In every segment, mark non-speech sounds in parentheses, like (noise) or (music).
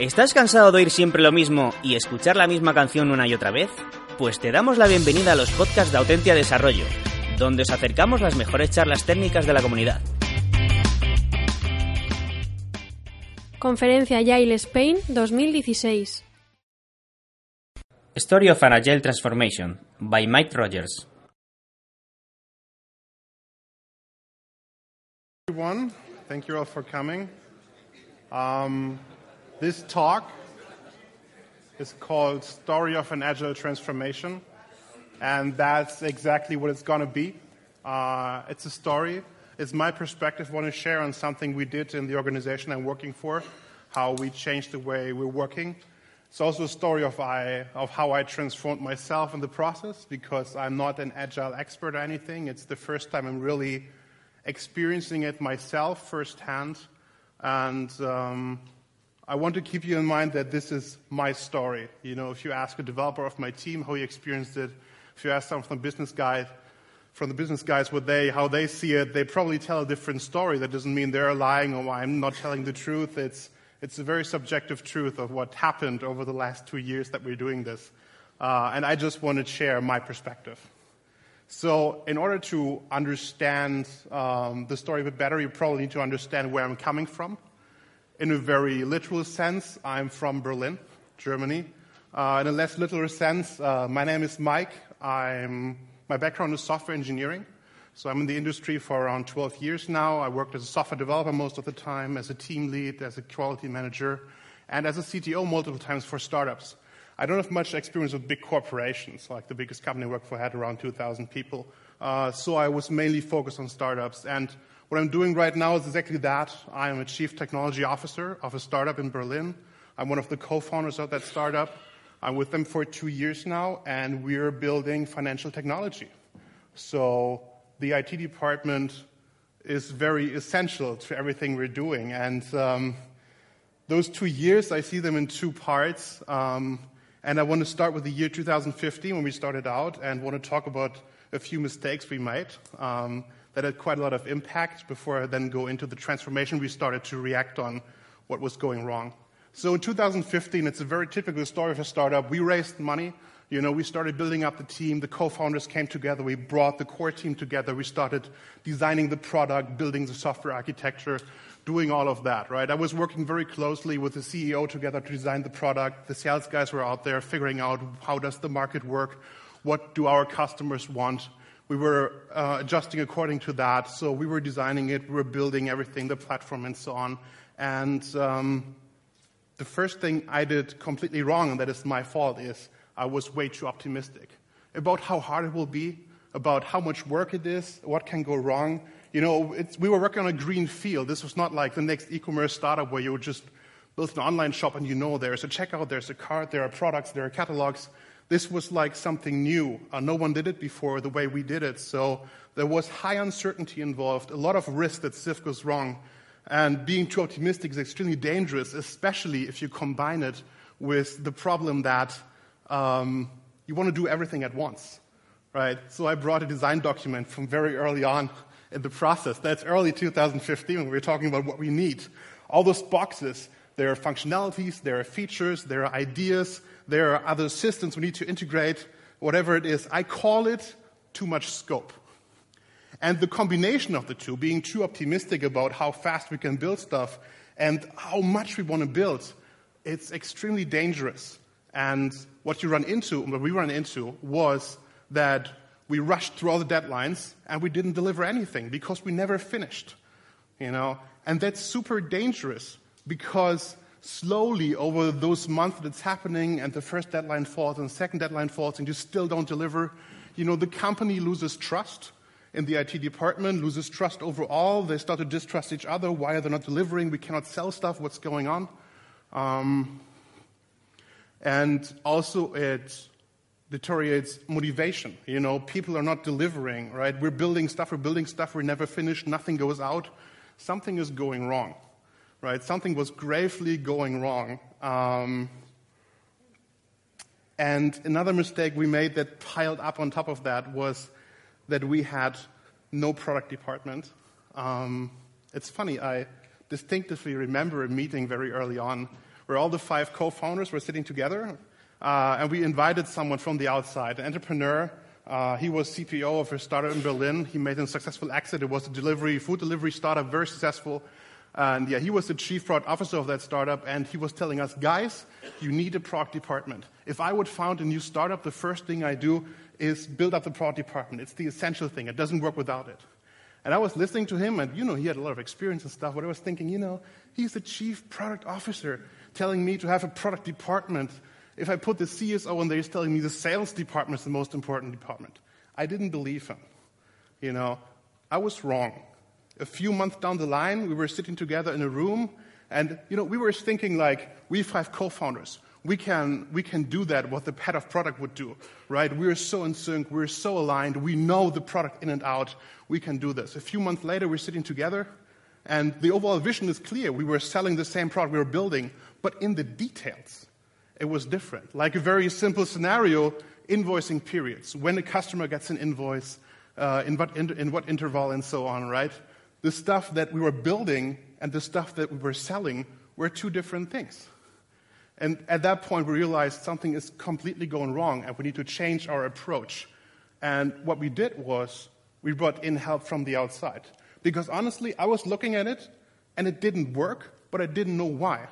¿Estás cansado de oír siempre lo mismo y escuchar la misma canción una y otra vez? Pues te damos la bienvenida a los podcasts de Autentia Desarrollo, donde os acercamos las mejores charlas técnicas de la comunidad. Conferencia Agile Spain 2016. Story of an Agile Transformation by Mike Rogers. everyone. Thank you all for coming. Um, this talk is called Story of an Agile Transformation, and that's exactly what it's going to be. Uh, it's a story. It's my perspective. I want to share on something we did in the organization I'm working for, how we changed the way we're working. It's also a story of, I, of how I transformed myself in the process because I'm not an agile expert or anything. It's the first time I'm really experiencing it myself firsthand. And um, I want to keep you in mind that this is my story. You know, if you ask a developer of my team how he experienced it, if you ask someone from the business guy, from the business guys what they how they see it, they probably tell a different story. That doesn't mean they're lying or I'm not telling the truth. It's it's a very subjective truth of what happened over the last two years that we're doing this. Uh, and I just want to share my perspective. So, in order to understand um, the story a bit better, you probably need to understand where I'm coming from. In a very literal sense, I'm from Berlin, Germany. Uh, in a less literal sense, uh, my name is Mike. I'm, my background is software engineering. So, I'm in the industry for around 12 years now. I worked as a software developer most of the time, as a team lead, as a quality manager, and as a CTO multiple times for startups. I don't have much experience with big corporations. Like the biggest company I worked for had around 2,000 people. Uh, so I was mainly focused on startups. And what I'm doing right now is exactly that. I am a chief technology officer of a startup in Berlin. I'm one of the co-founders of that startup. I'm with them for two years now, and we're building financial technology. So the IT department is very essential to everything we're doing. And um, those two years, I see them in two parts. Um, and I want to start with the year 2015 when we started out and want to talk about a few mistakes we made um, that had quite a lot of impact before I then go into the transformation we started to react on what was going wrong. So in 2015, it's a very typical story of a startup. We raised money. You know, we started building up the team. The co-founders came together. We brought the core team together. We started designing the product, building the software architecture, doing all of that, right? I was working very closely with the CEO together to design the product. The sales guys were out there figuring out how does the market work, what do our customers want. We were uh, adjusting according to that. So we were designing it, we were building everything, the platform, and so on. And um, the first thing I did completely wrong, and that is my fault, is I was way too optimistic about how hard it will be, about how much work it is, what can go wrong. You know, we were working on a green field. This was not like the next e-commerce startup where you would just build an online shop and you know there's a checkout, there's a cart, there are products, there are catalogs. This was like something new. Uh, no one did it before the way we did it. So there was high uncertainty involved, a lot of risk that stuff goes wrong. And being too optimistic is extremely dangerous, especially if you combine it with the problem that um, you want to do everything at once, right? So I brought a design document from very early on in the process. That's early 2015 when we were talking about what we need. All those boxes, there are functionalities, there are features, there are ideas, there are other systems we need to integrate, whatever it is. I call it too much scope. And the combination of the two, being too optimistic about how fast we can build stuff and how much we want to build, it's extremely dangerous. And what you run into, what we run into, was that we rushed through all the deadlines and we didn't deliver anything because we never finished. You know? And that's super dangerous because slowly over those months that's happening and the first deadline falls and the second deadline falls and you still don't deliver, you know, the company loses trust in the IT department, loses trust overall. They start to distrust each other. Why are they not delivering? We cannot sell stuff. What's going on? Um, and also it deteriorates motivation. You know, people are not delivering, right? We're building stuff, we're building stuff, we're never finished, nothing goes out. Something is going wrong, right? Something was gravely going wrong. Um, and another mistake we made that piled up on top of that was that we had no product department. Um, it's funny, I distinctively remember a meeting very early on where all the five co-founders were sitting together, uh, and we invited someone from the outside, an entrepreneur. Uh, he was CPO of a startup in Berlin. He made a successful exit. It was a delivery, food delivery startup, very successful. And yeah, he was the chief product officer of that startup, and he was telling us, guys, you need a product department. If I would found a new startup, the first thing I do is build up the product department. It's the essential thing. It doesn't work without it. And I was listening to him, and you know, he had a lot of experience and stuff, but I was thinking, you know, he's the chief product officer telling me to have a product department. If I put the CSO in there, he's telling me the sales department is the most important department. I didn't believe him. You know, I was wrong. A few months down the line, we were sitting together in a room, and you know, we were thinking like, we five co-founders, we can, we can do that, what the head of product would do, right? We're so in sync, we're so aligned, we know the product in and out, we can do this. A few months later, we're sitting together, and the overall vision is clear. We were selling the same product we were building, but in the details, it was different. Like a very simple scenario, invoicing periods. When a customer gets an invoice, uh, in, what in, in what interval, and so on, right? The stuff that we were building and the stuff that we were selling were two different things. And at that point, we realized something is completely going wrong and we need to change our approach. And what we did was we brought in help from the outside. Because honestly, I was looking at it and it didn't work, but I didn't know why.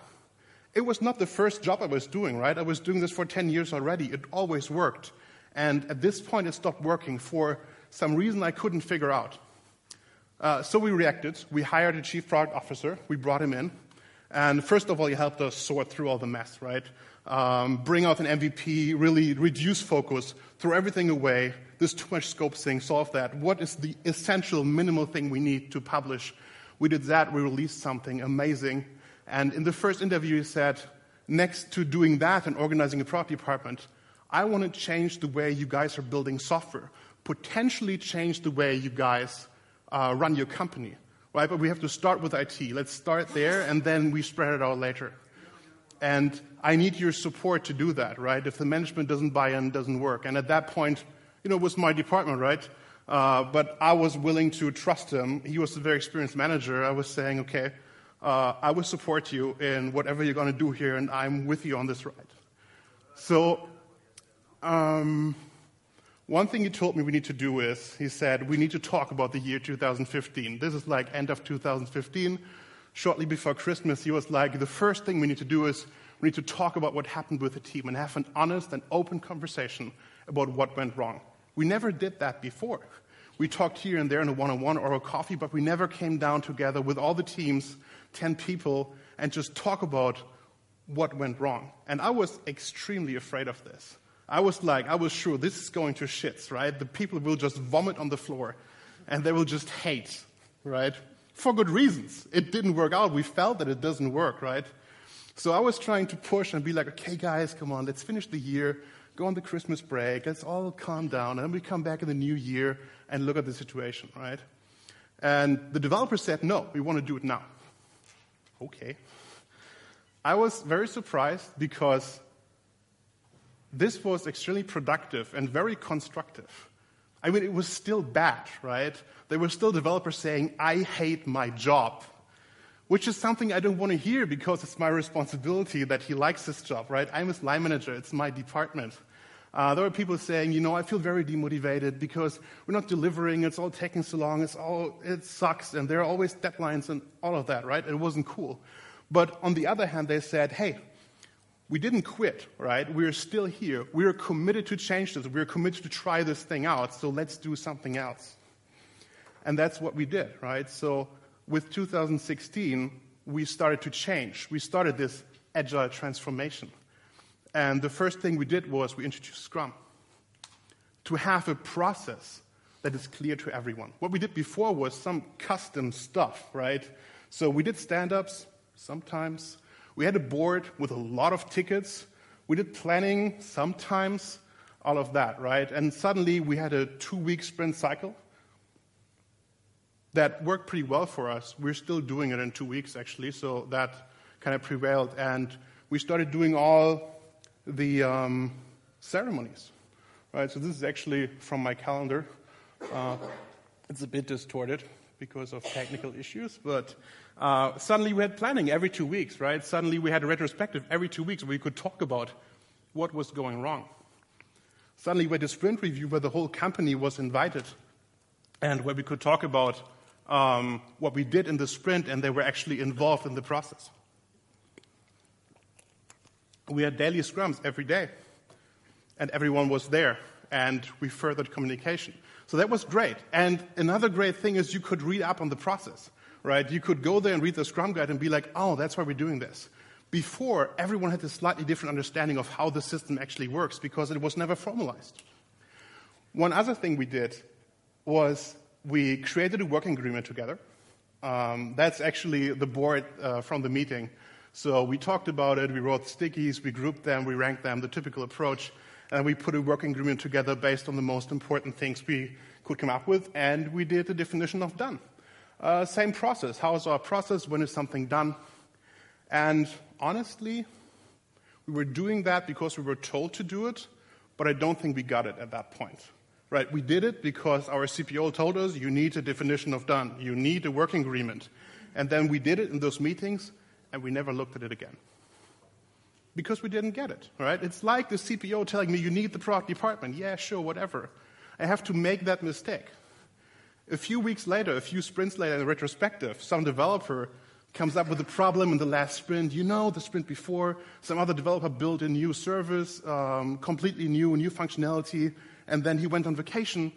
It was not the first job I was doing, right? I was doing this for 10 years already. It always worked. And at this point, it stopped working for some reason I couldn't figure out. Uh, so we reacted. We hired a chief product officer. We brought him in. And first of all, he helped us sort through all the mess, right? Um, bring out an MVP, really reduce focus, throw everything away. There's too much scope thing, solve that. What is the essential, minimal thing we need to publish? We did that, we released something amazing. And in the first interview, he said, next to doing that and organizing a product department, I want to change the way you guys are building software, potentially change the way you guys uh, run your company right? But we have to start with IT. Let's start there, and then we spread it out later. And I need your support to do that, right? If the management doesn't buy in, doesn't work. And at that point, you know, it was my department, right? Uh, but I was willing to trust him. He was a very experienced manager. I was saying, okay, uh, I will support you in whatever you're going to do here, and I'm with you on this ride. So, um, one thing he told me we need to do is, he said, we need to talk about the year 2015. This is like end of 2015. Shortly before Christmas, he was like, the first thing we need to do is we need to talk about what happened with the team and have an honest and open conversation about what went wrong. We never did that before. We talked here and there in a one on one or a coffee, but we never came down together with all the teams, 10 people, and just talk about what went wrong. And I was extremely afraid of this. I was like, I was sure this is going to shits, right? The people will just vomit on the floor and they will just hate, right? For good reasons. It didn't work out. We felt that it doesn't work, right? So I was trying to push and be like, okay, guys, come on, let's finish the year, go on the Christmas break, let's all calm down, and then we come back in the new year and look at the situation, right? And the developer said, no, we want to do it now. Okay. I was very surprised because this was extremely productive and very constructive. I mean, it was still bad, right? There were still developers saying, I hate my job, which is something I don't want to hear because it's my responsibility that he likes his job, right? I'm his line manager, it's my department. Uh, there were people saying, you know, I feel very demotivated because we're not delivering, it's all taking so long, it's all, it sucks, and there are always deadlines and all of that, right? It wasn't cool. But on the other hand, they said, hey, we didn't quit, right? We're still here. We're committed to change this. We're committed to try this thing out, so let's do something else. And that's what we did, right? So with 2016, we started to change. We started this agile transformation. And the first thing we did was we introduced Scrum to have a process that is clear to everyone. What we did before was some custom stuff, right? So we did stand ups sometimes we had a board with a lot of tickets. We did planning sometimes, all of that, right? And suddenly we had a two week sprint cycle that worked pretty well for us. We're still doing it in two weeks, actually, so that kind of prevailed. And we started doing all the um, ceremonies, right? So this is actually from my calendar. Uh, it's a bit distorted because of technical issues, but Uh, suddenly we had planning every two weeks, right? Suddenly we had a retrospective every two weeks where we could talk about what was going wrong. Suddenly we had a sprint review where the whole company was invited and where we could talk about um, what we did in the sprint and they were actually involved in the process. We had daily scrums every day and everyone was there and we furthered communication. So that was great. And another great thing is you could read up on the process, right? You could go there and read the Scrum Guide and be like, oh, that's why we're doing this. Before, everyone had a slightly different understanding of how the system actually works because it was never formalized. One other thing we did was we created a working agreement together. Um, that's actually the board uh, from the meeting. So we talked about it, we wrote stickies, we grouped them, we ranked them, the typical approach and we put a working agreement together based on the most important things we could come up with, and we did the definition of done. Uh, same process. How is our process? When is something done? And honestly, we were doing that because we were told to do it, but I don't think we got it at that point. Right? We did it because our CPO told us you need a definition of done, you need a working agreement. And then we did it in those meetings, and we never looked at it again because we didn't get it, right? It's like the CPO telling me you need the product department. Yeah, sure, whatever. I have to make that mistake. A few weeks later, a few sprints later in retrospective, some developer comes up with a problem in the last sprint. You know, the sprint before, some other developer built a new service, um, completely new, new functionality, and then he went on vacation.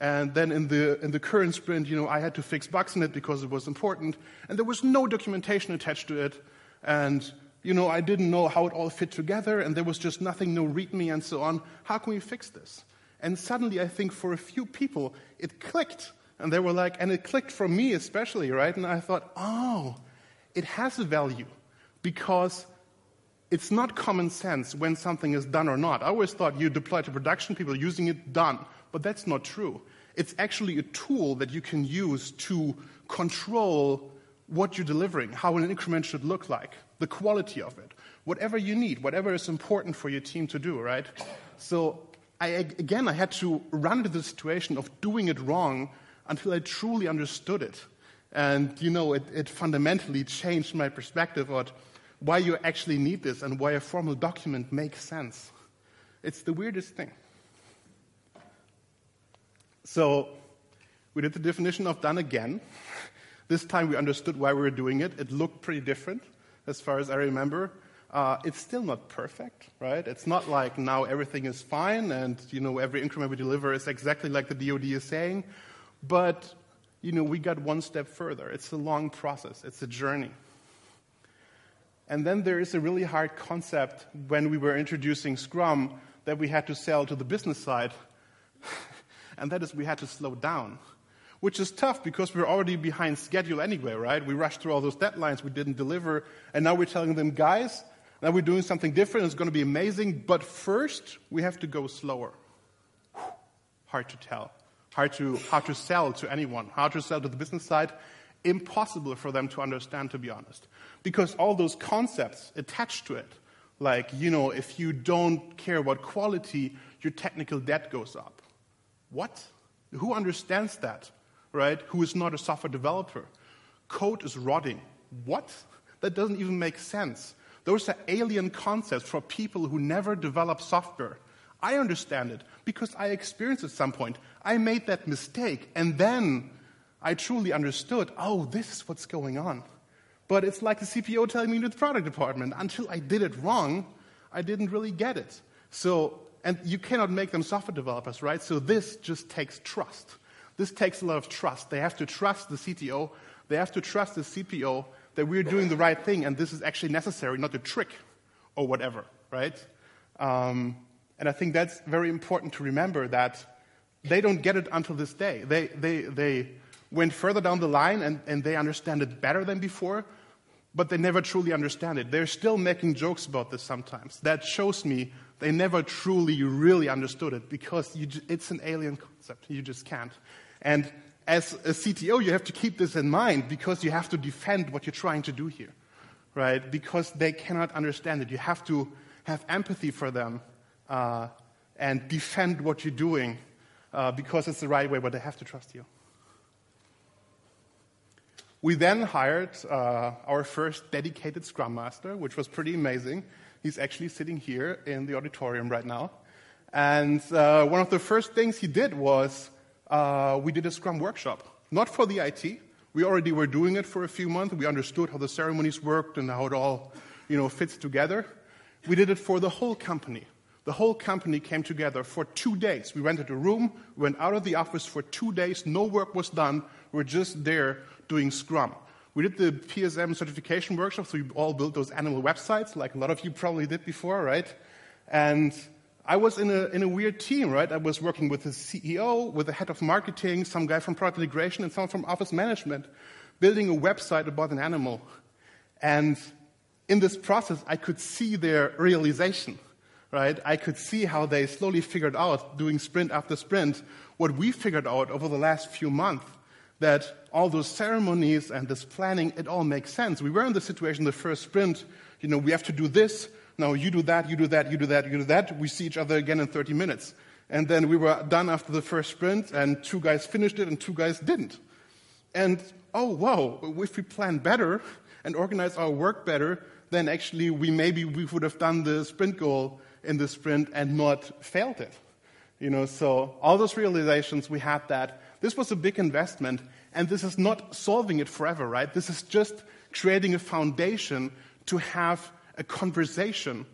And then in the, in the current sprint, you know, I had to fix bugs in it because it was important. And there was no documentation attached to it. And you know, I didn't know how it all fit together, and there was just nothing, no README, and so on. How can we fix this? And suddenly, I think for a few people, it clicked. And they were like, and it clicked for me especially, right? And I thought, oh, it has a value because it's not common sense when something is done or not. I always thought you deploy to production, people using it, done. But that's not true. It's actually a tool that you can use to control what you're delivering, how an increment should look like, the quality of it, whatever you need, whatever is important for your team to do, right? So, I, again, I had to run into the situation of doing it wrong until I truly understood it. And, you know, it, it fundamentally changed my perspective on why you actually need this and why a formal document makes sense. It's the weirdest thing. So, we did the definition of done again. (laughs) This time we understood why we were doing it. It looked pretty different, as far as I remember. Uh, it's still not perfect, right? It's not like now everything is fine and you know every increment we deliver is exactly like the DoD is saying, but you know we got one step further. It's a long process. It's a journey. And then there is a really hard concept when we were introducing Scrum that we had to sell to the business side, (laughs) and that is we had to slow down which is tough because we're already behind schedule anyway, right? We rushed through all those deadlines we didn't deliver, and now we're telling them, guys, now we're doing something different, it's going to be amazing, but first we have to go slower. Hard to tell. Hard to, how to sell to anyone, how to sell to the business side. Impossible for them to understand, to be honest. Because all those concepts attached to it, like, you know, if you don't care about quality, your technical debt goes up. What? Who understands that? right, who is not a software developer. Code is rotting. What? That doesn't even make sense. Those are alien concepts for people who never develop software. I understand it because I experienced at some point. I made that mistake and then I truly understood, oh, this is what's going on. But it's like the CPO telling me to the product department. Until I did it wrong, I didn't really get it. So, and you cannot make them software developers, right? So this just takes trust. This takes a lot of trust. They have to trust the CTO, they have to trust the CPO that we're doing the right thing and this is actually necessary, not a trick or whatever, right? Um, and I think that's very important to remember that they don't get it until this day. They, they, they went further down the line and, and they understand it better than before, but they never truly understand it. They're still making jokes about this sometimes. That shows me they never truly, really understood it because you, it's an alien concept. You just can't. And as a CTO, you have to keep this in mind because you have to defend what you're trying to do here, right? Because they cannot understand it. You have to have empathy for them uh, and defend what you're doing uh, because it's the right way, but they have to trust you. We then hired uh, our first dedicated Scrum Master, which was pretty amazing. He's actually sitting here in the auditorium right now. And uh, one of the first things he did was uh, we did a Scrum workshop, not for the IT. We already were doing it for a few months. We understood how the ceremonies worked and how it all, you know, fits together. We did it for the whole company. The whole company came together for two days. We rented a room, we went out of the office for two days. No work was done. We were just there doing Scrum. We did the PSM certification workshop, so we all built those animal websites, like a lot of you probably did before, right? And I was in a, in a weird team, right? I was working with the CEO, with the head of marketing, some guy from product integration, and someone from office management, building a website about an animal. And in this process, I could see their realization, right? I could see how they slowly figured out, doing sprint after sprint, what we figured out over the last few months that all those ceremonies and this planning, it all makes sense. We were in the situation the first sprint, you know, we have to do this, now you do that, you do that, you do that, you do that. We see each other again in 30 minutes. And then we were done after the first sprint, and two guys finished it and two guys didn't. And oh, wow, if we plan better and organize our work better, then actually we maybe we would have done the sprint goal in the sprint and not failed it. You know, so all those realizations, we had that. This was a big investment, and this is not solving it forever, right? This is just creating a foundation to have a conversation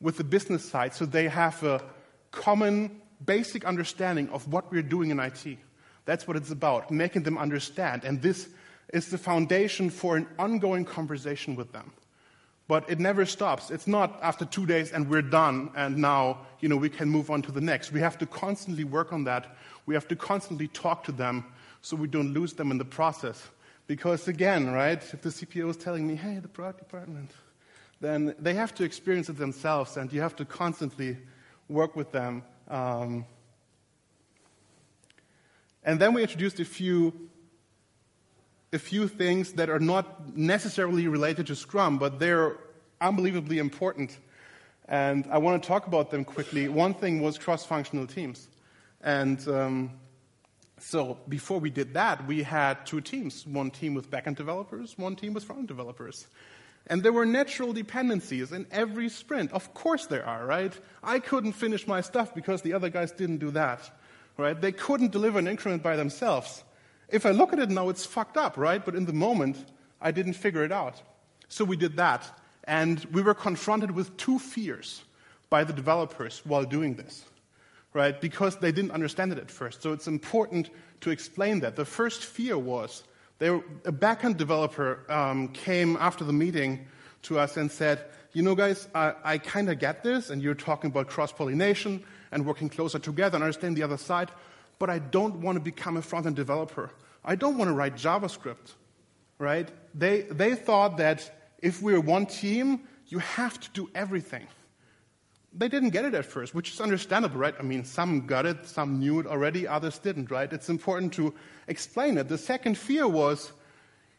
with the business side so they have a common, basic understanding of what we're doing in IT. That's what it's about, making them understand. And this is the foundation for an ongoing conversation with them. But it never stops. It's not after two days and we're done and now, you know, we can move on to the next. We have to constantly work on that. We have to constantly talk to them so we don't lose them in the process. Because again, right, if the CPO is telling me, hey, the product department, then they have to experience it themselves and you have to constantly work with them. Um, and then we introduced a few a few things that are not necessarily related to Scrum, but they're unbelievably important. And I want to talk about them quickly. One thing was cross functional teams. And um, so before we did that, we had two teams one team with backend developers, one team with front developers. And there were natural dependencies in every sprint. Of course there are, right? I couldn't finish my stuff because the other guys didn't do that, right? They couldn't deliver an increment by themselves. If I look at it now, it's fucked up, right? But in the moment, I didn't figure it out. So we did that. And we were confronted with two fears by the developers while doing this, right? Because they didn't understand it at first. So it's important to explain that. The first fear was a backend developer um, came after the meeting to us and said, You know, guys, I, I kind of get this, and you're talking about cross pollination and working closer together and understand the other side but I don't want to become a front end developer. I don't want to write JavaScript, right? They, they thought that if we're one team, you have to do everything. They didn't get it at first, which is understandable, right? I mean, some got it, some knew it already, others didn't, right? It's important to explain it. The second fear was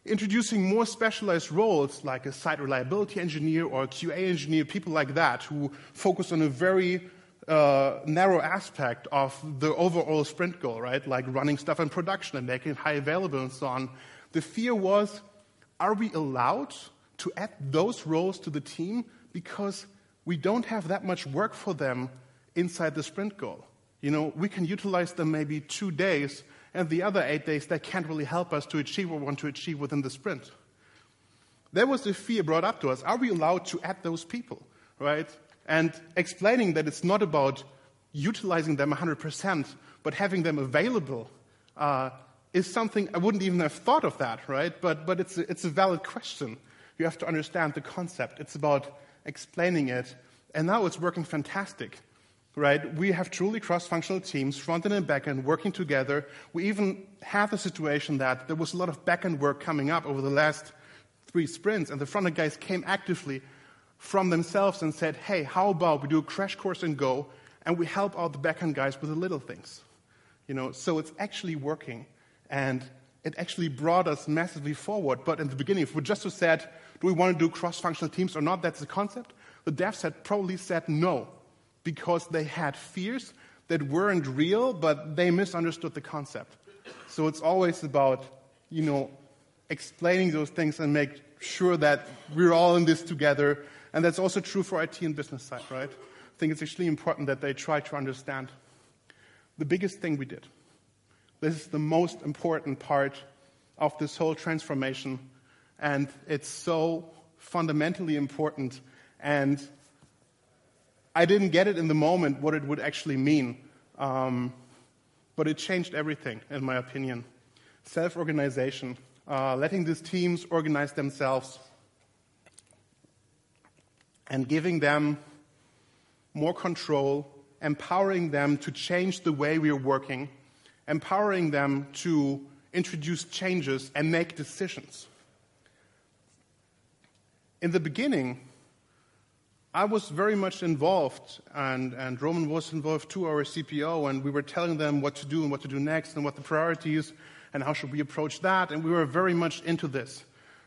introducing more specialized roles like a site reliability engineer or a QA engineer, people like that, who focus on a very uh, narrow aspect of the overall sprint goal, right? Like running stuff in production and making it high available and so on. The fear was are we allowed to add those roles to the team because we don't have that much work for them inside the sprint goal? You know, we can utilize them maybe two days, and the other eight days, they can't really help us to achieve what we want to achieve within the sprint. There was the fear brought up to us are we allowed to add those people, right? And explaining that it's not about utilizing them 100%, but having them available uh, is something I wouldn't even have thought of that, right? But, but it's, a, it's a valid question. You have to understand the concept. It's about explaining it. And now it's working fantastic, right? We have truly cross functional teams, front end and back end, working together. We even have a situation that there was a lot of back end work coming up over the last three sprints, and the front end guys came actively from themselves and said, hey, how about we do a crash course in Go and we help out the backend guys with the little things? You know, so it's actually working. And it actually brought us massively forward. But in the beginning, if we just said, do we want to do cross-functional teams or not, that's the concept, the devs had probably said no because they had fears that weren't real, but they misunderstood the concept. So it's always about, you know, explaining those things and make sure that we're all in this together. And that's also true for IT and business side, right? I think it's actually important that they try to understand. The biggest thing we did, this is the most important part of this whole transformation, and it's so fundamentally important. And I didn't get it in the moment what it would actually mean, um, but it changed everything, in my opinion. Self organization, uh, letting these teams organize themselves, and giving them more control, empowering them to change the way we are working, empowering them to introduce changes and make decisions. In the beginning, I was very much involved, and, and Roman was involved too, our CPO, and we were telling them what to do and what to do next and what the priorities and how should we approach that, and we were very much into this,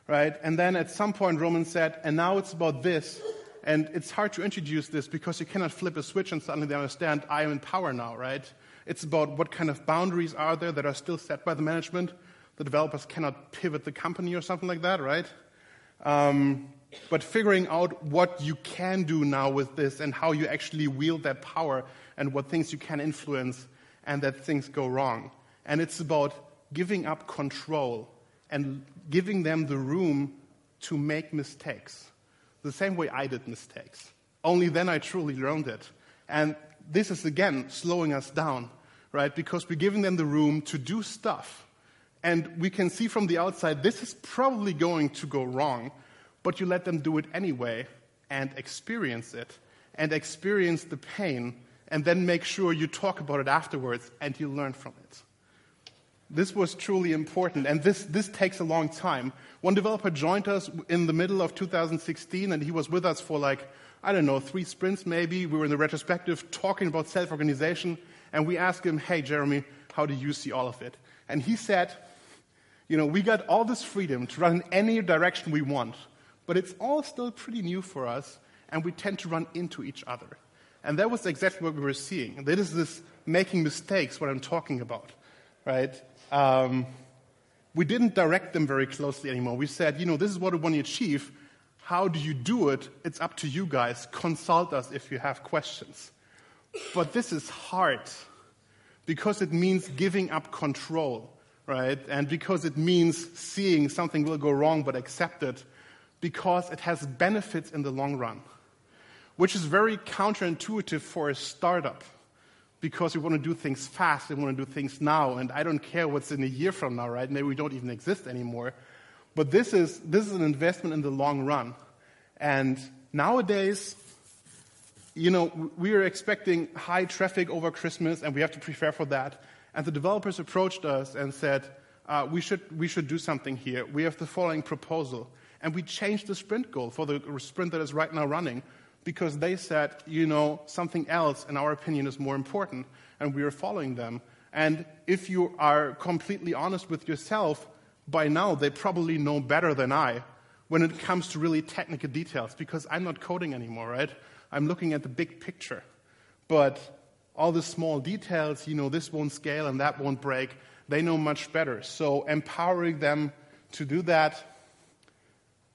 right? And then at some point, Roman said, and now it's about this, and it's hard to introduce this because you cannot flip a switch and suddenly they understand I am in power now, right? It's about what kind of boundaries are there that are still set by the management. The developers cannot pivot the company or something like that, right? Um, but figuring out what you can do now with this and how you actually wield that power and what things you can influence and that things go wrong. And it's about giving up control and giving them the room to make mistakes. The same way I did mistakes. Only then I truly learned it. And this is again slowing us down, right? Because we're giving them the room to do stuff. And we can see from the outside this is probably going to go wrong but you let them do it anyway and experience it and experience the pain and then make sure you talk about it afterwards and you learn from it. This was truly important, and this, this takes a long time. One developer joined us in the middle of 2016, and he was with us for like, I don't know, three sprints maybe. We were in the retrospective talking about self organization, and we asked him, Hey, Jeremy, how do you see all of it? And he said, You know, we got all this freedom to run in any direction we want but it's all still pretty new for us, and we tend to run into each other. And that was exactly what we were seeing. That is this making mistakes, what I'm talking about, right? Um, we didn't direct them very closely anymore. We said, you know, this is what we want to achieve. How do you do it? It's up to you guys. Consult us if you have questions. But this is hard because it means giving up control, right? And because it means seeing something will go wrong but accept it because it has benefits in the long run, which is very counterintuitive for a startup because we want to do things fast, we want to do things now, and I don't care what's in a year from now, right? Maybe we don't even exist anymore. But this is, this is an investment in the long run. And nowadays, you know, we are expecting high traffic over Christmas, and we have to prepare for that. And the developers approached us and said, uh, we, should, we should do something here. We have the following proposal. And we changed the sprint goal for the sprint that is right now running because they said, you know, something else, in our opinion, is more important, and we are following them. And if you are completely honest with yourself, by now they probably know better than I when it comes to really technical details because I'm not coding anymore, right? I'm looking at the big picture. But all the small details, you know, this won't scale and that won't break, they know much better. So empowering them to do that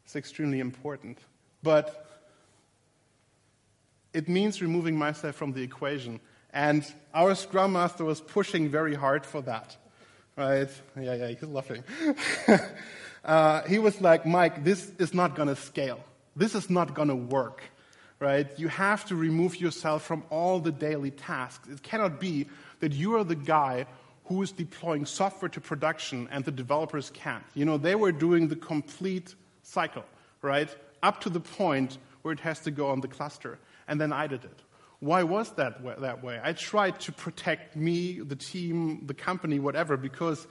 is extremely important. But it means removing myself from the equation. And our Scrum Master was pushing very hard for that. Right? Yeah, yeah, he's laughing. (laughs) uh, he was like, Mike, this is not going to scale. This is not going to work. Right? You have to remove yourself from all the daily tasks. It cannot be that you are the guy who is deploying software to production and the developers can't. You know, they were doing the complete cycle, right? Up to the point where it has to go on the cluster. And then I did it. Why was that way, that way? I tried to protect me, the team, the company, whatever, because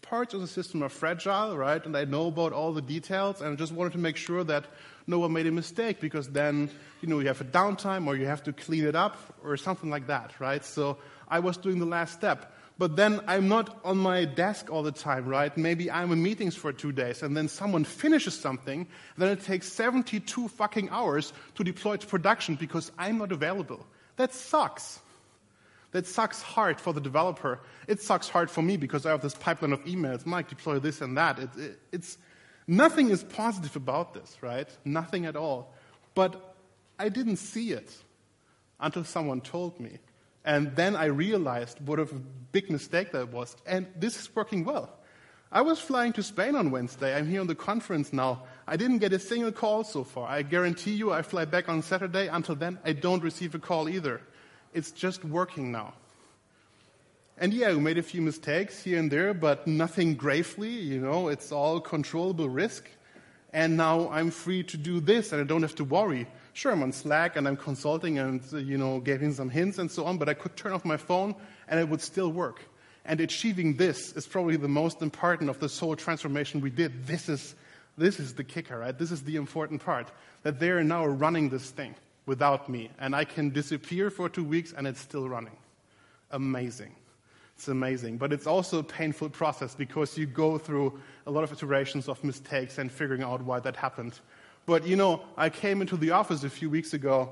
parts of the system are fragile, right? And I know about all the details, and I just wanted to make sure that no one made a mistake, because then, you know, you have a downtime or you have to clean it up or something like that, right? So I was doing the last step but then I'm not on my desk all the time, right? Maybe I'm in meetings for two days, and then someone finishes something, then it takes 72 fucking hours to deploy to production because I'm not available. That sucks. That sucks hard for the developer. It sucks hard for me because I have this pipeline of emails. Mike, deploy this and that. It, it, it's nothing is positive about this, right? Nothing at all. But I didn't see it until someone told me. And then I realized what a big mistake that was. And this is working well. I was flying to Spain on Wednesday. I'm here on the conference now. I didn't get a single call so far. I guarantee you I fly back on Saturday. Until then, I don't receive a call either. It's just working now. And yeah, we made a few mistakes here and there, but nothing gravely, you know, it's all controllable risk. And now I'm free to do this and I don't have to worry. Sure, I'm on Slack and I'm consulting and, you know, giving some hints and so on, but I could turn off my phone and it would still work. And achieving this is probably the most important of this whole transformation we did. This is, this is the kicker, right? This is the important part. That they are now running this thing without me. And I can disappear for two weeks and it's still running. Amazing. It's amazing. But it's also a painful process because you go through a lot of iterations of mistakes and figuring out why that happened. But you know, I came into the office a few weeks ago,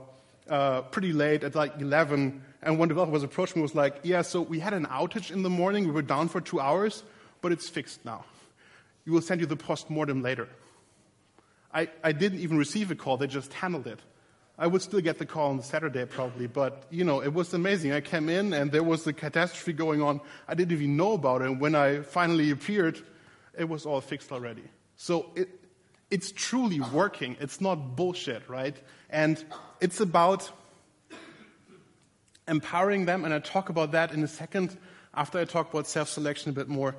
uh, pretty late at like 11, and one developer was approaching me was like, "Yeah, so we had an outage in the morning. We were down for two hours, but it's fixed now. We will send you the post-mortem later." I, I didn't even receive a call; they just handled it. I would still get the call on Saturday probably, but you know, it was amazing. I came in and there was a catastrophe going on. I didn't even know about it. And when I finally appeared, it was all fixed already. So it, it's truly working. It's not bullshit, right? And it's about empowering them, and I talk about that in a second after I talk about self selection a bit more.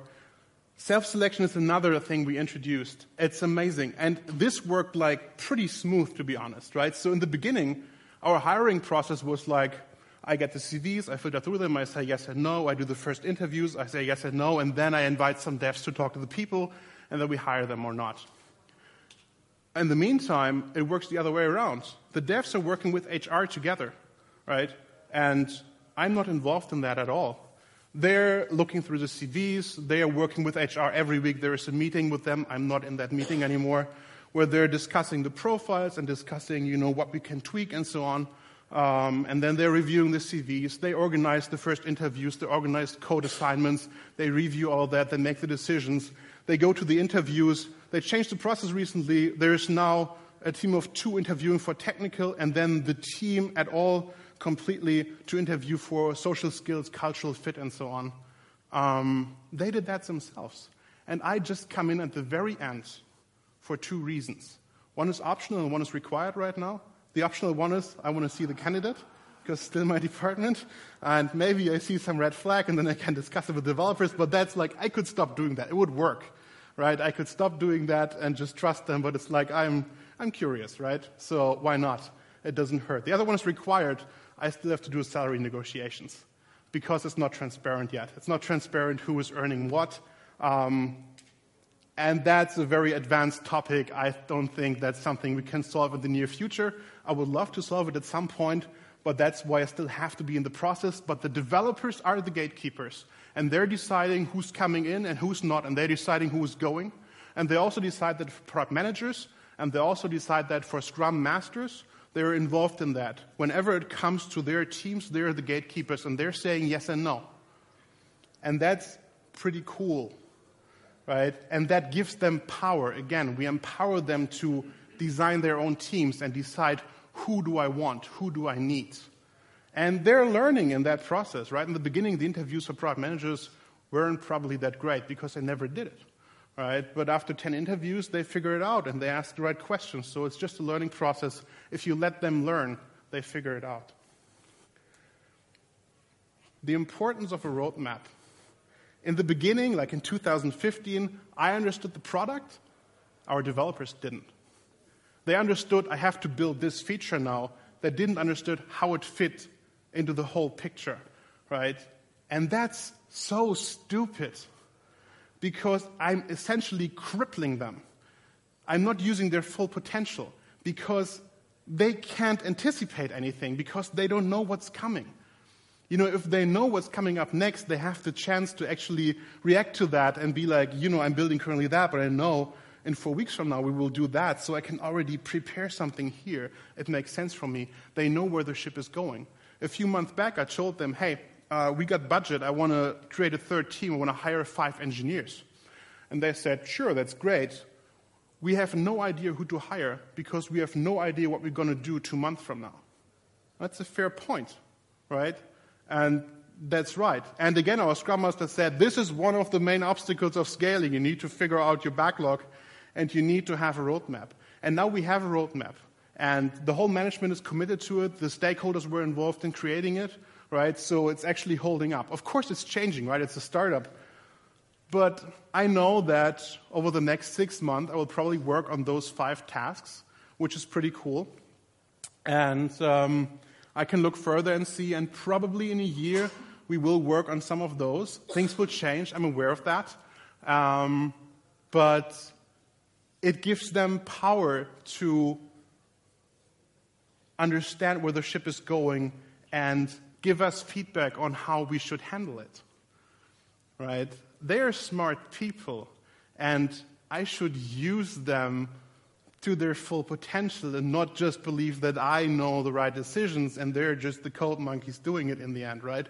Self selection is another thing we introduced. It's amazing. And this worked like pretty smooth, to be honest, right? So in the beginning, our hiring process was like, I get the CVs, I filter through them, I say yes and no, I do the first interviews, I say yes and no, and then I invite some devs to talk to the people, and then we hire them or not. In the meantime, it works the other way around. The devs are working with HR together, right? And I'm not involved in that at all. They're looking through the CVs. They are working with HR every week. There is a meeting with them. I'm not in that meeting anymore, where they're discussing the profiles and discussing, you know, what we can tweak and so on. Um, and then they're reviewing the CVs. They organize the first interviews. They organize code assignments. They review all that. They make the decisions. They go to the interviews. They changed the process recently. There is now a team of two interviewing for technical, and then the team at all completely to interview for social skills, cultural fit, and so on. Um, they did that themselves. And I just come in at the very end for two reasons. One is optional and one is required right now. The optional one is I want to see the candidate because still my department, and maybe I see some red flag and then I can discuss it with developers, but that's like, I could stop doing that. It would work right? I could stop doing that and just trust them, but it's like I'm, I'm curious, right? So why not? It doesn't hurt. The other one is required. I still have to do salary negotiations because it's not transparent yet. It's not transparent who is earning what. Um, and that's a very advanced topic. I don't think that's something we can solve in the near future. I would love to solve it at some point, but that's why I still have to be in the process. But the developers are the gatekeepers and they're deciding who's coming in and who's not, and they're deciding who's going. And they also decide that for product managers, and they also decide that for Scrum masters, they're involved in that. Whenever it comes to their teams, they're the gatekeepers, and they're saying yes and no. And that's pretty cool, right? And that gives them power. Again, we empower them to design their own teams and decide who do I want, who do I need. And they're learning in that process, right? In the beginning, the interviews for product managers weren't probably that great because they never did it, right? But after 10 interviews, they figure it out and they ask the right questions. So it's just a learning process. If you let them learn, they figure it out. The importance of a roadmap. In the beginning, like in 2015, I understood the product, our developers didn't. They understood I have to build this feature now. They didn't understand how it fit into the whole picture, right? And that's so stupid because I'm essentially crippling them. I'm not using their full potential because they can't anticipate anything because they don't know what's coming. You know, if they know what's coming up next, they have the chance to actually react to that and be like, you know, I'm building currently that, but I know in four weeks from now we will do that, so I can already prepare something here. It makes sense for me. They know where the ship is going a few months back, I told them, hey, uh, we got budget. I want to create a third team. I want to hire five engineers. And they said, sure, that's great. We have no idea who to hire because we have no idea what we're going to do two months from now. That's a fair point, right? And that's right. And again, our Scrum Master said this is one of the main obstacles of scaling. You need to figure out your backlog and you need to have a roadmap. And now we have a roadmap. And the whole management is committed to it. The stakeholders were involved in creating it, right? So it's actually holding up. Of course, it's changing, right? It's a startup. But I know that over the next six months, I will probably work on those five tasks, which is pretty cool. And um, I can look further and see, and probably in a year, we will work on some of those. Things will change, I'm aware of that. Um, but it gives them power to understand where the ship is going and give us feedback on how we should handle it. Right? They're smart people, and I should use them to their full potential and not just believe that I know the right decisions and they're just the code monkeys doing it in the end, right?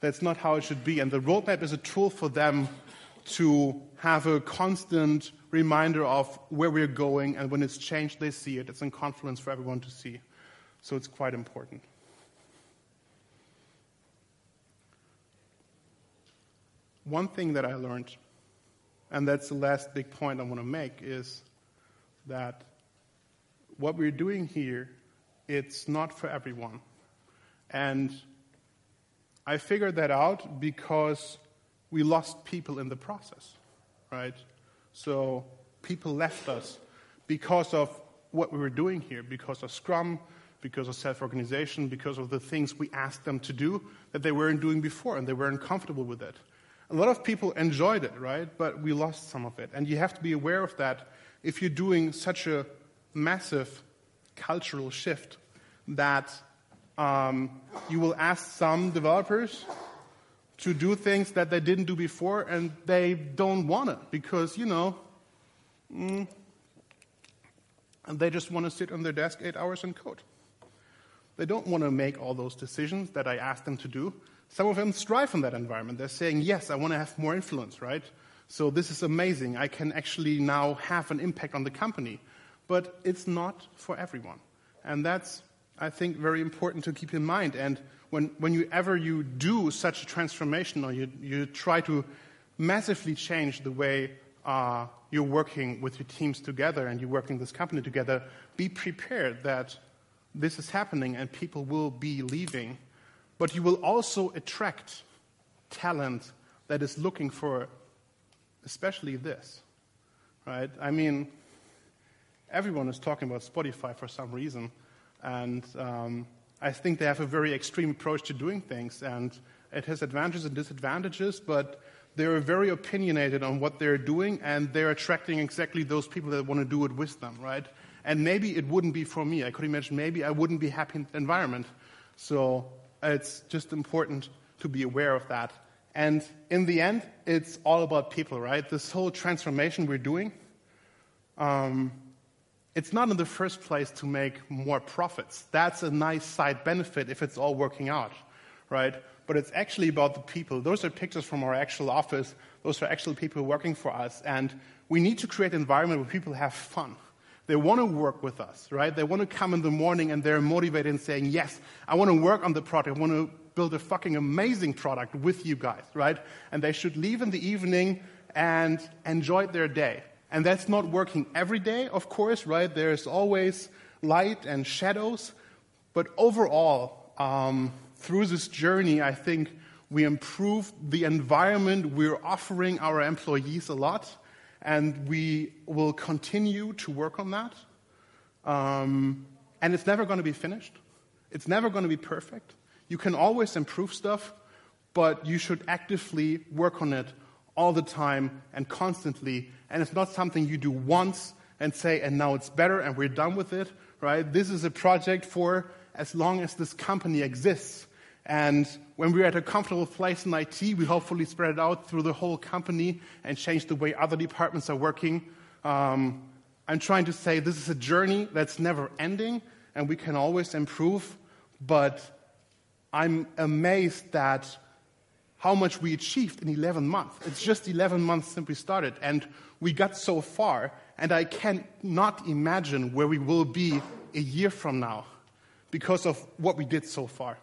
That's not how it should be. And the roadmap is a tool for them to have a constant reminder of where we're going, and when it's changed, they see it. It's in Confluence for everyone to see. So it's quite important. One thing that I learned, and that's the last big point I want to make, is that what we're doing here, it's not for everyone. And I figured that out because we lost people in the process, right? So people left us because of what we were doing here, because of Scrum, because of self organization, because of the things we asked them to do that they weren't doing before and they weren't comfortable with it. A lot of people enjoyed it, right? But we lost some of it. And you have to be aware of that if you're doing such a massive cultural shift that um, you will ask some developers to do things that they didn't do before and they don't want it because, you know, mm, they just want to sit on their desk eight hours and code. They don't want to make all those decisions that I asked them to do. Some of them strive in that environment. They're saying, yes, I want to have more influence, right? So this is amazing. I can actually now have an impact on the company. But it's not for everyone. And that's, I think, very important to keep in mind. And when, whenever you ever you do such a transformation or you, you try to massively change the way uh, you're working with your teams together and you're working this company together, be prepared that this is happening and people will be leaving. But you will also attract talent that is looking for especially this, right? I mean, everyone is talking about Spotify for some reason, and um, I think they have a very extreme approach to doing things, and it has advantages and disadvantages, but they're very opinionated on what they're doing, and they're attracting exactly those people that want to do it with them, right? And maybe it wouldn't be for me. I could imagine maybe I wouldn't be happy in the environment. So it's just important to be aware of that. And in the end, it's all about people, right? This whole transformation we're doing, um, it's not in the first place to make more profits. That's a nice side benefit if it's all working out, right? But it's actually about the people. Those are pictures from our actual office. Those are actual people working for us. And we need to create an environment where people have fun. They want to work with us, right? They want to come in the morning and they're motivated and saying, yes, I want to work on the product. I want to build a fucking amazing product with you guys, right? And they should leave in the evening and enjoy their day. And that's not working every day, of course, right? There's always light and shadows. But overall, um, through this journey, I think we improve the environment we're offering our employees a lot. And we will continue to work on that. Um, and it's never going to be finished. It's never going to be perfect. You can always improve stuff, but you should actively work on it all the time and constantly. And it's not something you do once and say, and now it's better and we're done with it, right? This is a project for as long as this company exists. And when we're at a comfortable place in IT, we hopefully spread it out through the whole company and change the way other departments are working. Um, I'm trying to say this is a journey that's never ending and we can always improve, but I'm amazed that how much we achieved in 11 months. It's just 11 months since we started, and we got so far, and I cannot imagine where we will be a year from now because of what we did so far.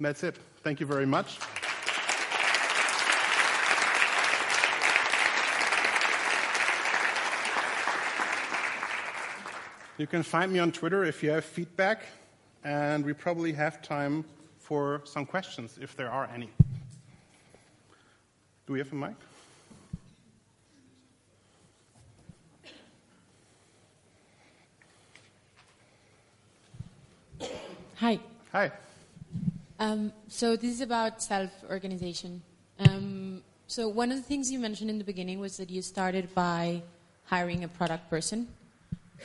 That's it. Thank you very much. You can find me on Twitter if you have feedback, and we probably have time for some questions if there are any. Do we have a mic? Hi. Hi. Um, so this is about self-organization. Um, so one of the things you mentioned in the beginning was that you started by hiring a product person.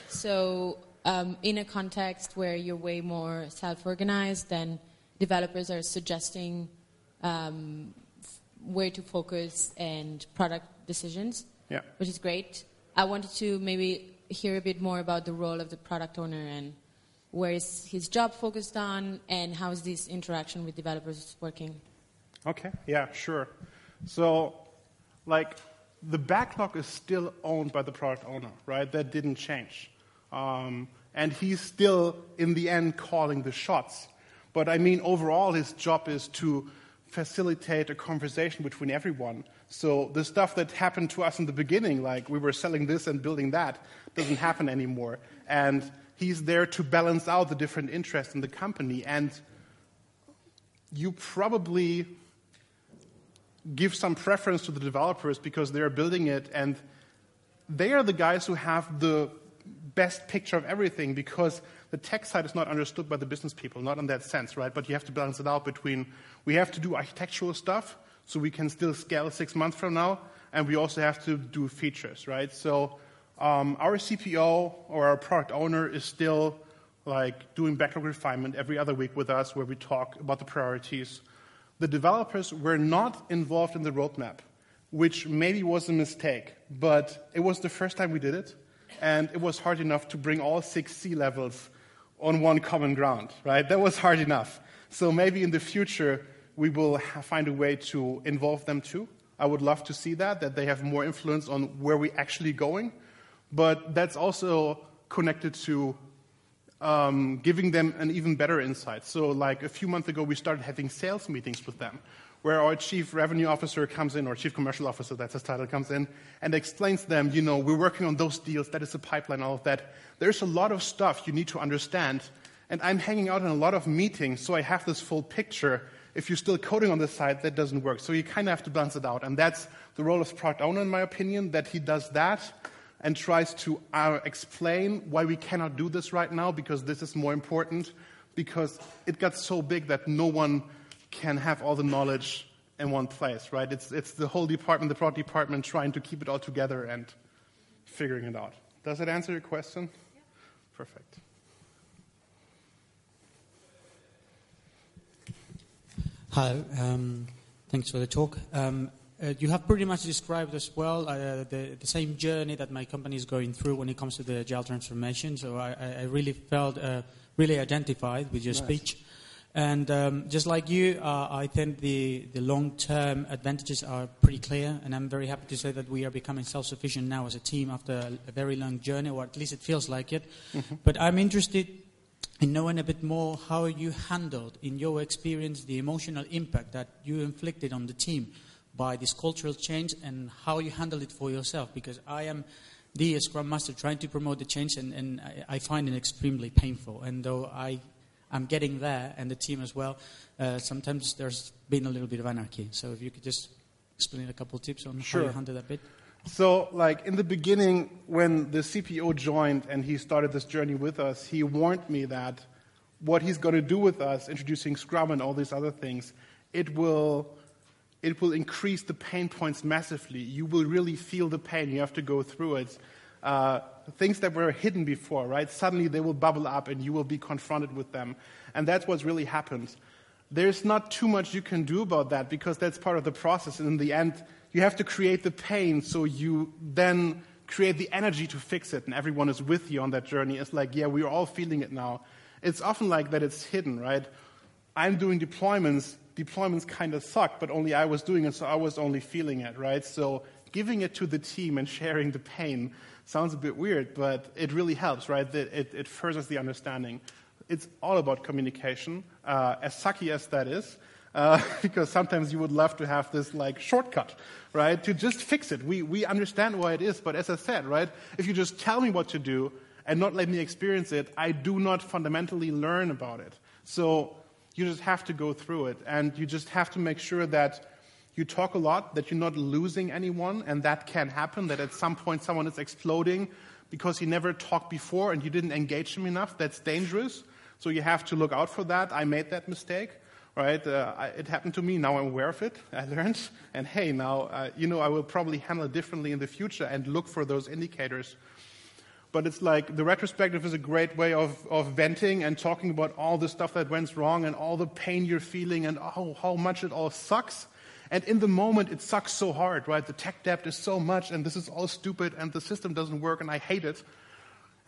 So um, in a context where you're way more self-organized, then developers are suggesting um, f- where to focus and product decisions, Yeah. which is great. I wanted to maybe hear a bit more about the role of the product owner and where is his job focused on, and how is this interaction with developers working? Okay, yeah, sure. So, like, the backlog is still owned by the product owner, right? That didn't change. Um, and he's still, in the end, calling the shots. But I mean, overall, his job is to facilitate a conversation between everyone. So the stuff that happened to us in the beginning, like we were selling this and building that, doesn't happen anymore. And he's there to balance out the different interests in the company. And you probably give some preference to the developers because they're building it and they are the guys who have the best picture of everything because the tech side is not understood by the business people, not in that sense, right? But you have to balance it out between we have to do architectural stuff so we can still scale six months from now, and we also have to do features, right? So um, our CPO or our product owner is still like doing backlog refinement every other week with us where we talk about the priorities. The developers were not involved in the roadmap, which maybe was a mistake, but it was the first time we did it, and it was hard enough to bring all six C levels on one common ground, right? That was hard enough. So maybe in the future, we will find a way to involve them too. I would love to see that, that they have more influence on where we're actually going. But that's also connected to um, giving them an even better insight. So, like a few months ago, we started having sales meetings with them, where our chief revenue officer comes in, or chief commercial officer, that's his title, comes in and explains to them, you know, we're working on those deals, that is the pipeline, all of that. There's a lot of stuff you need to understand, and I'm hanging out in a lot of meetings, so I have this full picture. If you're still coding on the side, that doesn't work. So you kind of have to balance it out, and that's the role of product owner, in my opinion, that he does that and tries to uh, explain why we cannot do this right now because this is more important because it got so big that no one can have all the knowledge in one place, right? It's, it's the whole department, the product department, trying to keep it all together and figuring it out. Does that answer your question? Perfect. Hi, um, thanks for the talk. Um, uh, you have pretty much described as well uh, the, the same journey that my company is going through when it comes to the agile transformation. So I, I really felt uh, really identified with your Nice. speech. And um, just like you, uh, I think the, the long term advantages are pretty clear. And I'm very happy to say that we are becoming self sufficient now as a team after a, very long journey, or at least it feels like it. But I'm interested in knowing a bit more how you handled, in your experience, the emotional impact that you inflicted on the team by this cultural change and how you handle it for yourself. Because I am the Scrum Master trying to promote the change, and, and I, I find it extremely painful. And though I, I'm getting there, and the team as well, uh, sometimes there's been a little bit of anarchy. So if you could just explain a couple of tips on how Sure. you handle that bit. So, like in the beginning, when the CPO joined and he started this journey with us, he warned me that what he's going to do with us, introducing Scrum and all these other things, it will, it will increase the pain points massively. You will really feel the pain. You have to go through it. Uh, things that were hidden before, right? Suddenly they will bubble up and you will be confronted with them. And that's what's really happened. There's not too much you can do about that because that's part of the process. And in the end, you have to create the pain so you then create the energy to fix it. And everyone is with you on that journey. It's like, yeah, we're all feeling it now. It's often like that it's hidden, right? I'm doing deployments deployments kind of suck, but only I was doing it, so I was only feeling it, right? So giving it to the team and sharing the pain sounds a bit weird, but it really helps, right? It, it, furthers the understanding. It's all about communication, uh, as sucky as that is. Uh, (laughs) because sometimes you would love to have this like shortcut, right? To just fix it. We, we understand why it is, but as I said, right? If you just tell me what to do and not let me experience it, I do not fundamentally learn about it. So you just have to go through it, and you just have to make sure that you talk a lot, that you're not losing anyone, and that can happen, that at some point someone is exploding because he never talked before and you didn't engage him enough. That's dangerous. So you have to look out for that. I made that mistake, right? Uh, I, it happened to me. Now I'm aware of it. (laughs) I learned. And hey, now, uh, you know, I will probably handle it differently in the future and look for those indicators. But it's like the retrospective is a great way of, of venting and talking about all the stuff that went wrong and all the pain you're feeling and oh, how much it all sucks. And in the moment, it sucks so hard, right? The tech debt is so much, and this is all stupid, and the system doesn't work, and I hate it.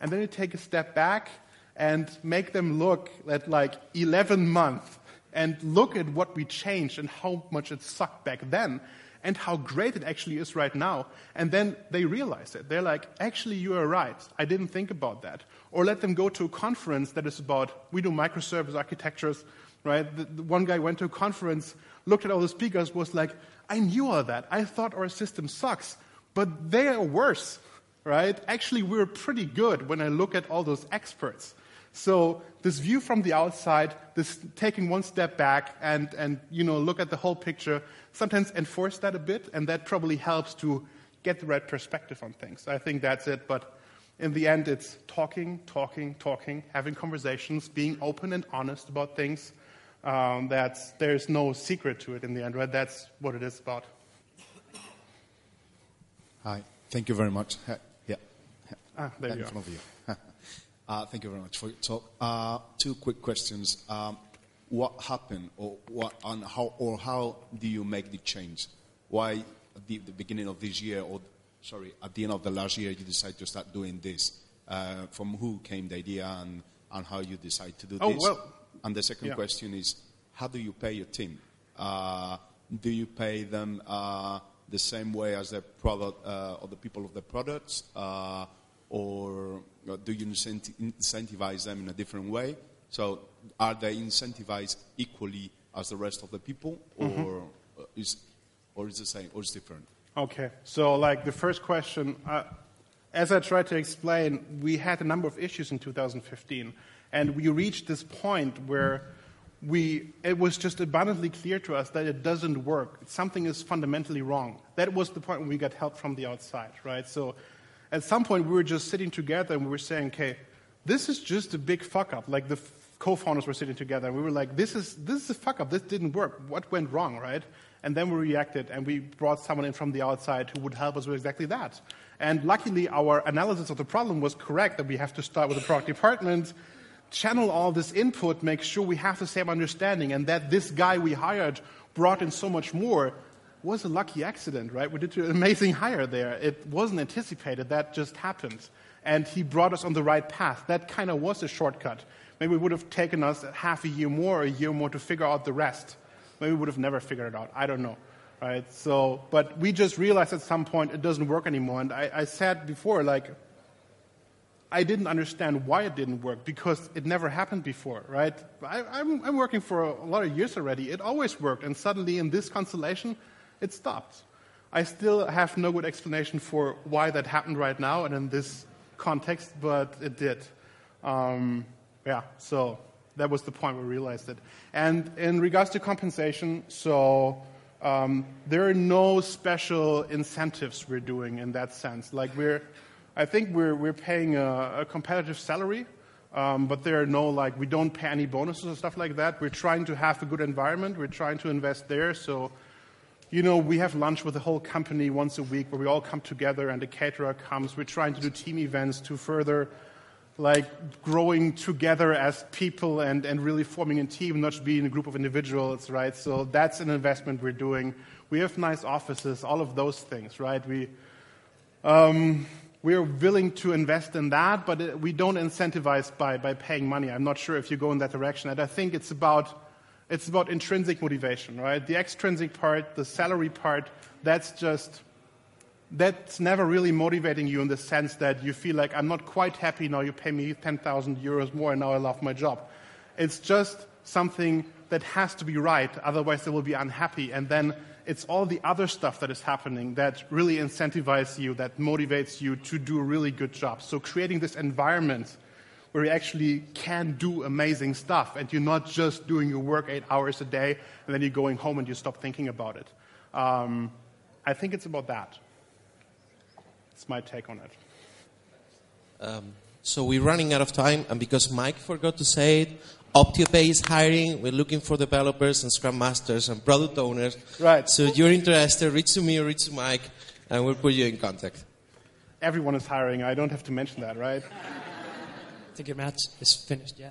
And then you take a step back and make them look at like 11 months and look at what we changed and how much it sucked back then and how great it actually is right now. And then they realize it. They're like, actually, you are right. I didn't think about that. Or let them go to a conference that is about, we do microservice architectures, right? The, the one guy went to a conference looked at all the speakers, was like, I knew all that. I thought our system sucks, but they are worse, right? Actually, we're pretty good when I look at all those experts. So this view from the outside, this taking one step back and, and you know, look at the whole picture, sometimes enforce that a bit, and that probably helps to get the right perspective on things. I think that's it, but in the end, it's talking, talking, talking, having conversations, being open and honest about things, um, that's, there's no secret to it in the end, right? That's what it is about. Hi, thank you very much. Yeah. Ah, there you are. You. uh, thank you very much for your talk. Uh, two quick questions. Um, what happened, or what, and how, or how do you make the change? Why at the, the, beginning of this year, or sorry, at the end of the last year, you decided to start doing this? Uh, from who came the idea, and, and how you decide to do oh, this? Well, and the second yeah. question is, how do you pay your team? Uh, do you pay them uh, the same way as the product uh, or the people of the products, uh, or do you incentivize them in a different way? So, are they incentivized equally as the rest of the people, or mm-hmm. is or is the same, or is different? Okay, so like the first question, uh, as I tried to explain, we had a number of issues in 2015. And we reached this point where we, it was just abundantly clear to us that it doesn't work. Something is fundamentally wrong. That was the point when we got help from the outside, right? So at some point, we were just sitting together and we were saying, okay, this is just a big fuck up. Like the co-founders were sitting together and we were like, this is, this is a fuck up. This didn't work. What went wrong, right? And then we reacted and we brought someone in from the outside who would help us with exactly that. And luckily, our analysis of the problem was correct that we have to start with the product department channel all this input, make sure we have the same understanding, and that this guy we hired brought in so much more was a lucky accident, right? We did an amazing hire there. It wasn't anticipated, that just happened. And he brought us on the right path. That kind of was a shortcut. Maybe it would have taken us half a year more, a year more to figure out the rest. Maybe we would have never figured it out. I don't know. Right? So, but we just realized at some point it doesn't work anymore. And I, I said before, like, I didn't understand why it didn't work because it never happened before, right? I, am working for a lot of years already. It always worked, and suddenly in this constellation, it stopped. I still have no good explanation for why that happened right now and in this context, but it did. Um, yeah, so that was the point we realized it. And in regards to compensation, so um, there are no special incentives we're doing in that sense. Like we're I think we're, we're paying a, a competitive salary, um, but there are no, like, we don't pay any bonuses or stuff like that. We're trying to have a good environment. We're trying to invest there. So, you know, we have lunch with the whole company once a week where we all come together and the caterer comes. We're trying to do team events to further, like, growing together as people and, and really forming a team, not just being a group of individuals, right? So that's an investment we're doing. We have nice offices, all of those things, right? We, um, we're willing to invest in that, but uh, we don't incentivize by, by paying money. I'm not sure if you go in that direction. And I think it's about It's about intrinsic motivation, right? The extrinsic part, the salary part, that's just that's never really motivating you in the sense that you feel like I'm not quite happy now. You pay me 10,000 euros more, and now I love my job. It's just something that has to be right, otherwise they will be unhappy. And then it's all the other stuff that is happening that really incentivizes you, that motivates you to do a really good job. So creating this environment where you actually can do amazing stuff and you're not just doing your work eight hours a day and then you're going home and you stop thinking about it. Um, I think it's about that. It's my take on it. Um, so we're running out of time, and because Mike forgot to say it, OptioPay is hiring. We're looking for developers and Scrum Masters and product owners. Right. So if you're interested, reach to me or reach to Mike, and we'll put you in contact. Everyone is hiring. I don't have to mention that, right? I think your match is finished, yeah?